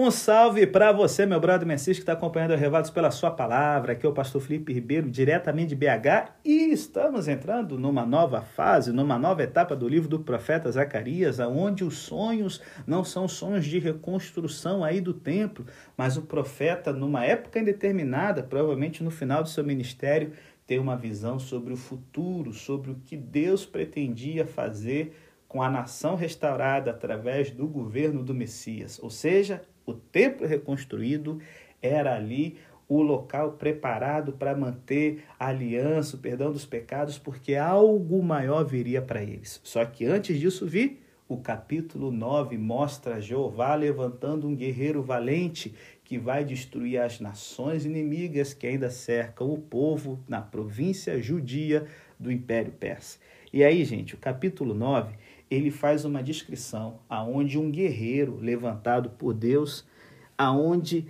Um salve para você, meu brother Messias, que está acompanhando o Revados pela sua palavra. Aqui é o pastor Felipe Ribeiro, diretamente de BH, e estamos entrando numa nova fase, numa nova etapa do livro do profeta Zacarias, onde os sonhos não são sonhos de reconstrução aí do templo, mas o profeta, numa época indeterminada, provavelmente no final do seu ministério, tem uma visão sobre o futuro, sobre o que Deus pretendia fazer com a nação restaurada através do governo do Messias, ou seja, o templo reconstruído era ali o local preparado para manter a aliança, o perdão dos pecados, porque algo maior viria para eles. Só que antes disso vir, o capítulo 9 mostra Jeová levantando um guerreiro valente que vai destruir as nações inimigas que ainda cercam o povo na província judia do Império Persa. E aí, gente, o capítulo 9 ele faz uma descrição aonde um guerreiro levantado por Deus, aonde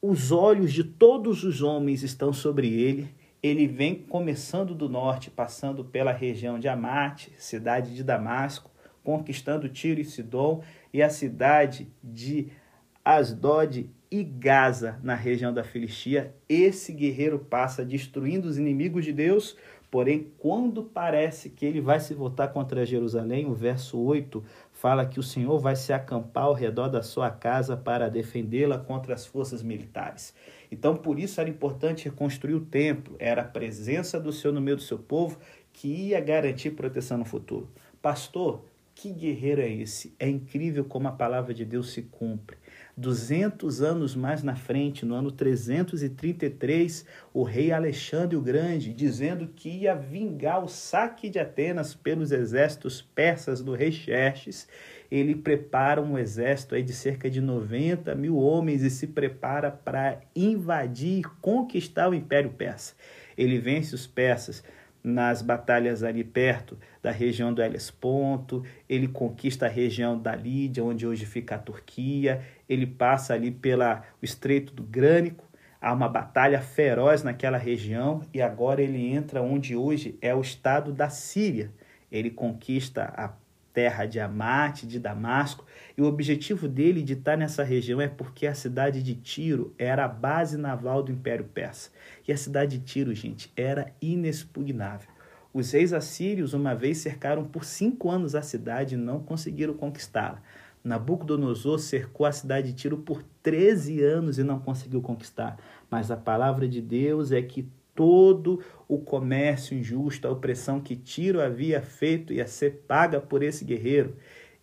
os olhos de todos os homens estão sobre ele. Ele vem começando do norte, passando pela região de Amate, cidade de Damasco, conquistando Tiro e Sidom e a cidade de Asdod e Gaza, na região da Filistia. Esse guerreiro passa destruindo os inimigos de Deus, Porém, quando parece que ele vai se voltar contra Jerusalém, o verso 8 fala que o Senhor vai se acampar ao redor da sua casa para defendê-la contra as forças militares. Então, por isso era importante reconstruir o templo, era a presença do Senhor no meio do seu povo que ia garantir proteção no futuro. Pastor, que guerreiro é esse? É incrível como a palavra de Deus se cumpre. 200 anos mais na frente, no ano 333, o rei Alexandre o Grande, dizendo que ia vingar o saque de Atenas pelos exércitos persas do rei Xerxes, ele prepara um exército aí de cerca de 90 mil homens e se prepara para invadir e conquistar o Império Persa. Ele vence os persas nas batalhas ali perto da região do Hellesponto, ele conquista a região da Lídia, onde hoje fica a Turquia, ele passa ali pelo Estreito do Grânico, há uma batalha feroz naquela região e agora ele entra onde hoje é o estado da Síria. Ele conquista a terra de Amate, de Damasco, e o objetivo dele de estar nessa região é porque a cidade de Tiro era a base naval do Império Persa. E a cidade de Tiro, gente, era inexpugnável. Os reis assírios uma vez cercaram por cinco anos a cidade e não conseguiram conquistá-la. Nabucodonosor cercou a cidade de Tiro por 13 anos e não conseguiu conquistar. Mas a palavra de Deus é que todo o comércio injusto, a opressão que Tiro havia feito ia ser paga por esse guerreiro.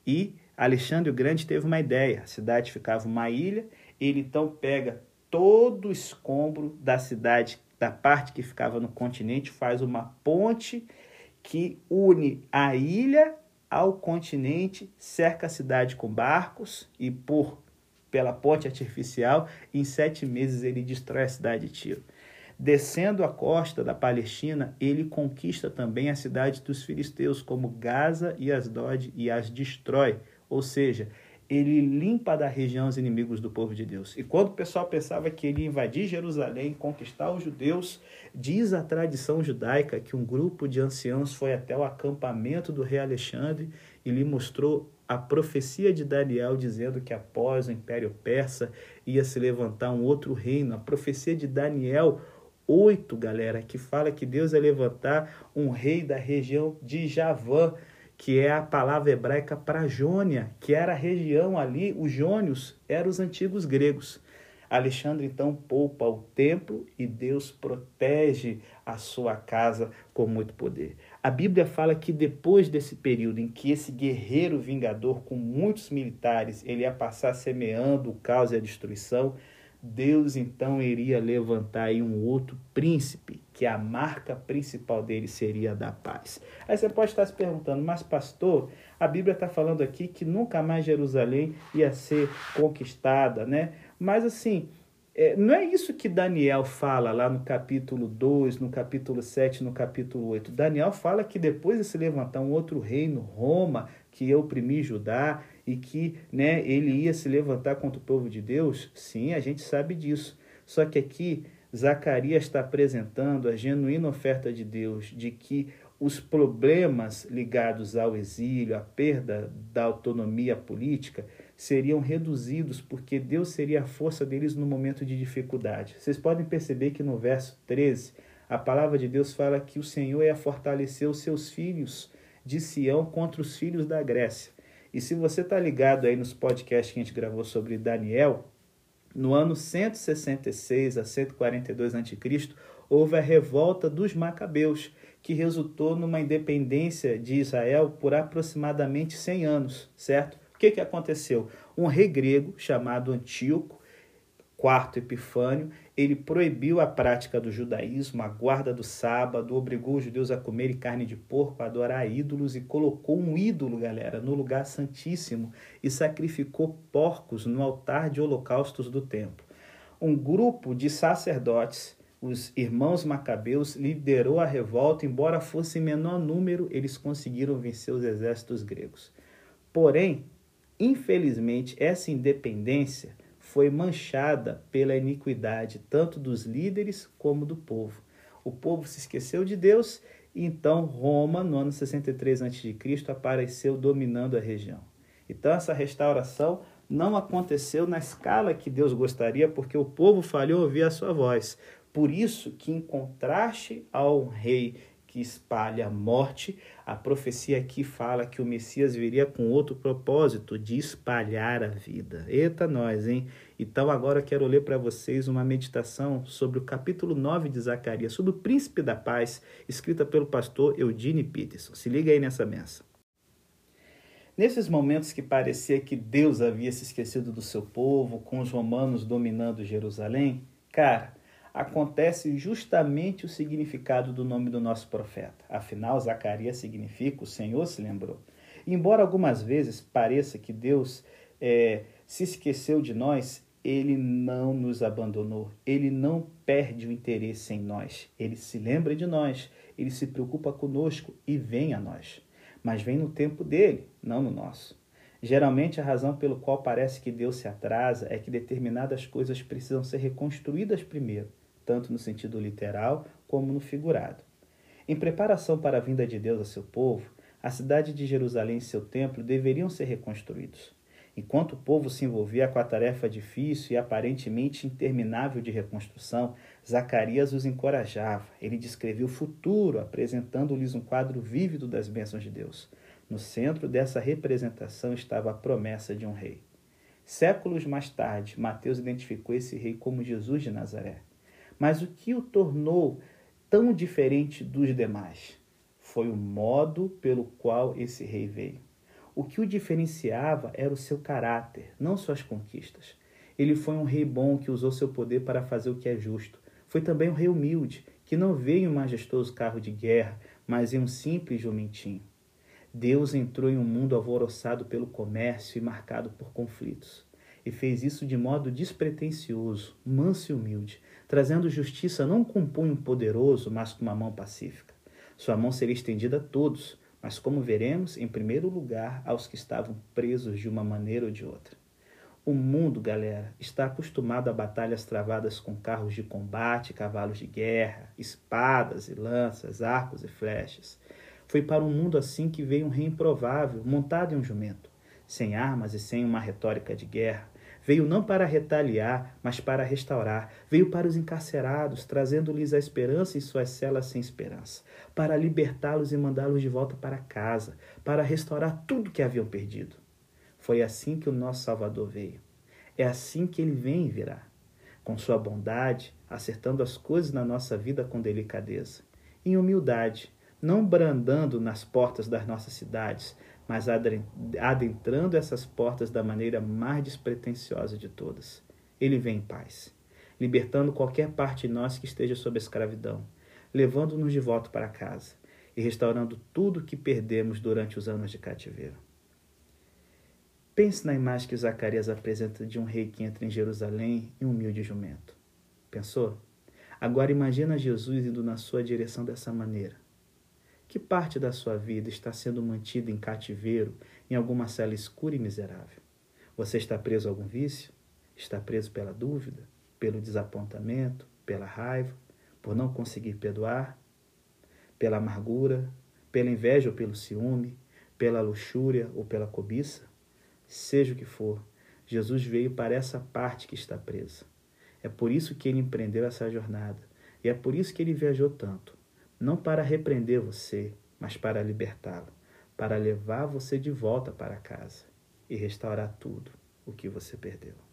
E Alexandre o Grande teve uma ideia: a cidade ficava uma ilha, ele então pega todo o escombro da cidade, da parte que ficava no continente, faz uma ponte que une a ilha ao continente, cerca a cidade com barcos e por pela ponte artificial, em sete meses ele destrói a cidade de Tiro. Descendo a costa da Palestina, ele conquista também a cidade dos filisteus, como Gaza e Asdod, e as destrói. Ou seja, ele limpa da região os inimigos do povo de Deus. E quando o pessoal pensava que ele invadir Jerusalém, conquistar os judeus, diz a tradição judaica que um grupo de anciãos foi até o acampamento do rei Alexandre e lhe mostrou a profecia de Daniel dizendo que após o Império Persa ia se levantar um outro reino. A profecia de Daniel 8, galera, que fala que Deus ia levantar um rei da região de Javã, que é a palavra hebraica para Jônia, que era a região ali, os jônios eram os antigos gregos. Alexandre então poupa o templo e Deus protege a sua casa com muito poder. A Bíblia fala que depois desse período em que esse guerreiro vingador com muitos militares, ele ia passar semeando o caos e a destruição, Deus então iria levantar aí um outro príncipe, que a marca principal dele seria a da paz. Aí você pode estar se perguntando, mas pastor, a Bíblia está falando aqui que nunca mais Jerusalém ia ser conquistada, né? Mas assim, é, não é isso que Daniel fala lá no capítulo 2, no capítulo 7, no capítulo 8. Daniel fala que depois de se levantar um outro reino, Roma, que ia oprimir Judá e que né, ele ia se levantar contra o povo de Deus? Sim, a gente sabe disso. Só que aqui Zacarias está apresentando a genuína oferta de Deus de que os problemas ligados ao exílio, à perda da autonomia política, seriam reduzidos porque Deus seria a força deles no momento de dificuldade. Vocês podem perceber que no verso 13, a palavra de Deus fala que o Senhor ia fortalecer os seus filhos de Sião contra os filhos da Grécia. E se você está ligado aí nos podcasts que a gente gravou sobre Daniel, no ano 166 a 142 a.C., houve a revolta dos Macabeus, que resultou numa independência de Israel por aproximadamente 100 anos, certo? O que, que aconteceu? Um rei grego chamado Antíoco, quarto Epifânio, ele proibiu a prática do judaísmo, a guarda do sábado, obrigou os judeus a comerem carne de porco, a adorar ídolos e colocou um ídolo, galera, no lugar santíssimo e sacrificou porcos no altar de holocaustos do templo. Um grupo de sacerdotes os irmãos macabeus liderou a revolta, embora fosse em menor número, eles conseguiram vencer os exércitos gregos. Porém, infelizmente, essa independência foi manchada pela iniquidade tanto dos líderes como do povo. O povo se esqueceu de Deus e então Roma, no ano 63 a.C., apareceu dominando a região. Então essa restauração não aconteceu na escala que Deus gostaria, porque o povo falhou ouvir a sua voz. Por isso que, em contraste ao rei espalha a morte, a profecia aqui fala que o Messias viria com outro propósito, de espalhar a vida. Eita nós, hein? Então agora eu quero ler para vocês uma meditação sobre o capítulo 9 de Zacarias, sobre o príncipe da paz, escrita pelo pastor Eudine Peterson. Se liga aí nessa mensa. Nesses momentos que parecia que Deus havia se esquecido do seu povo, com os romanos dominando Jerusalém, cara, acontece justamente o significado do nome do nosso profeta. Afinal, Zacarias significa o Senhor se lembrou. embora algumas vezes pareça que Deus é, se esqueceu de nós, ele não nos abandonou, ele não perde o interesse em nós, ele se lembra de nós, ele se preocupa conosco e vem a nós. Mas vem no tempo dele, não no nosso. Geralmente, a razão pelo qual parece que Deus se atrasa é que determinadas coisas precisam ser reconstruídas primeiro tanto no sentido literal como no figurado. Em preparação para a vinda de Deus a seu povo, a cidade de Jerusalém e seu templo deveriam ser reconstruídos. Enquanto o povo se envolvia com a tarefa difícil e aparentemente interminável de reconstrução, Zacarias os encorajava. Ele descrevia o futuro, apresentando-lhes um quadro vívido das bênçãos de Deus. No centro dessa representação estava a promessa de um rei. Séculos mais tarde, Mateus identificou esse rei como Jesus de Nazaré. Mas o que o tornou tão diferente dos demais foi o modo pelo qual esse rei veio. O que o diferenciava era o seu caráter, não suas conquistas. Ele foi um rei bom que usou seu poder para fazer o que é justo. Foi também um rei humilde, que não veio em um majestoso carro de guerra, mas em um simples jumentinho. Deus entrou em um mundo alvoroçado pelo comércio e marcado por conflitos. E fez isso de modo despretensioso, manso e humilde, trazendo justiça não com um punho poderoso, mas com uma mão pacífica. Sua mão seria estendida a todos, mas como veremos, em primeiro lugar, aos que estavam presos de uma maneira ou de outra. O mundo, galera, está acostumado a batalhas travadas com carros de combate, cavalos de guerra, espadas e lanças, arcos e flechas. Foi para um mundo assim que veio um rei improvável, montado em um jumento, sem armas e sem uma retórica de guerra, Veio não para retaliar, mas para restaurar. Veio para os encarcerados, trazendo-lhes a esperança em suas celas sem esperança. Para libertá-los e mandá-los de volta para casa. Para restaurar tudo que haviam perdido. Foi assim que o nosso Salvador veio. É assim que ele vem e virá. Com sua bondade, acertando as coisas na nossa vida com delicadeza. Em humildade, não brandando nas portas das nossas cidades, mas adentrando essas portas da maneira mais despretensiosa de todas. Ele vem em paz, libertando qualquer parte de nós que esteja sob escravidão, levando-nos de volta para casa e restaurando tudo que perdemos durante os anos de cativeiro. Pense na imagem que Zacarias apresenta de um rei que entra em Jerusalém em um humilde jumento. Pensou? Agora imagina Jesus indo na sua direção dessa maneira que parte da sua vida está sendo mantida em cativeiro em alguma cela escura e miserável? Você está preso a algum vício? Está preso pela dúvida, pelo desapontamento, pela raiva, por não conseguir perdoar, pela amargura, pela inveja ou pelo ciúme, pela luxúria ou pela cobiça? Seja o que for, Jesus veio para essa parte que está presa. É por isso que ele empreendeu essa jornada. E é por isso que ele viajou tanto. Não para repreender você, mas para libertá-lo, para levar você de volta para casa e restaurar tudo o que você perdeu.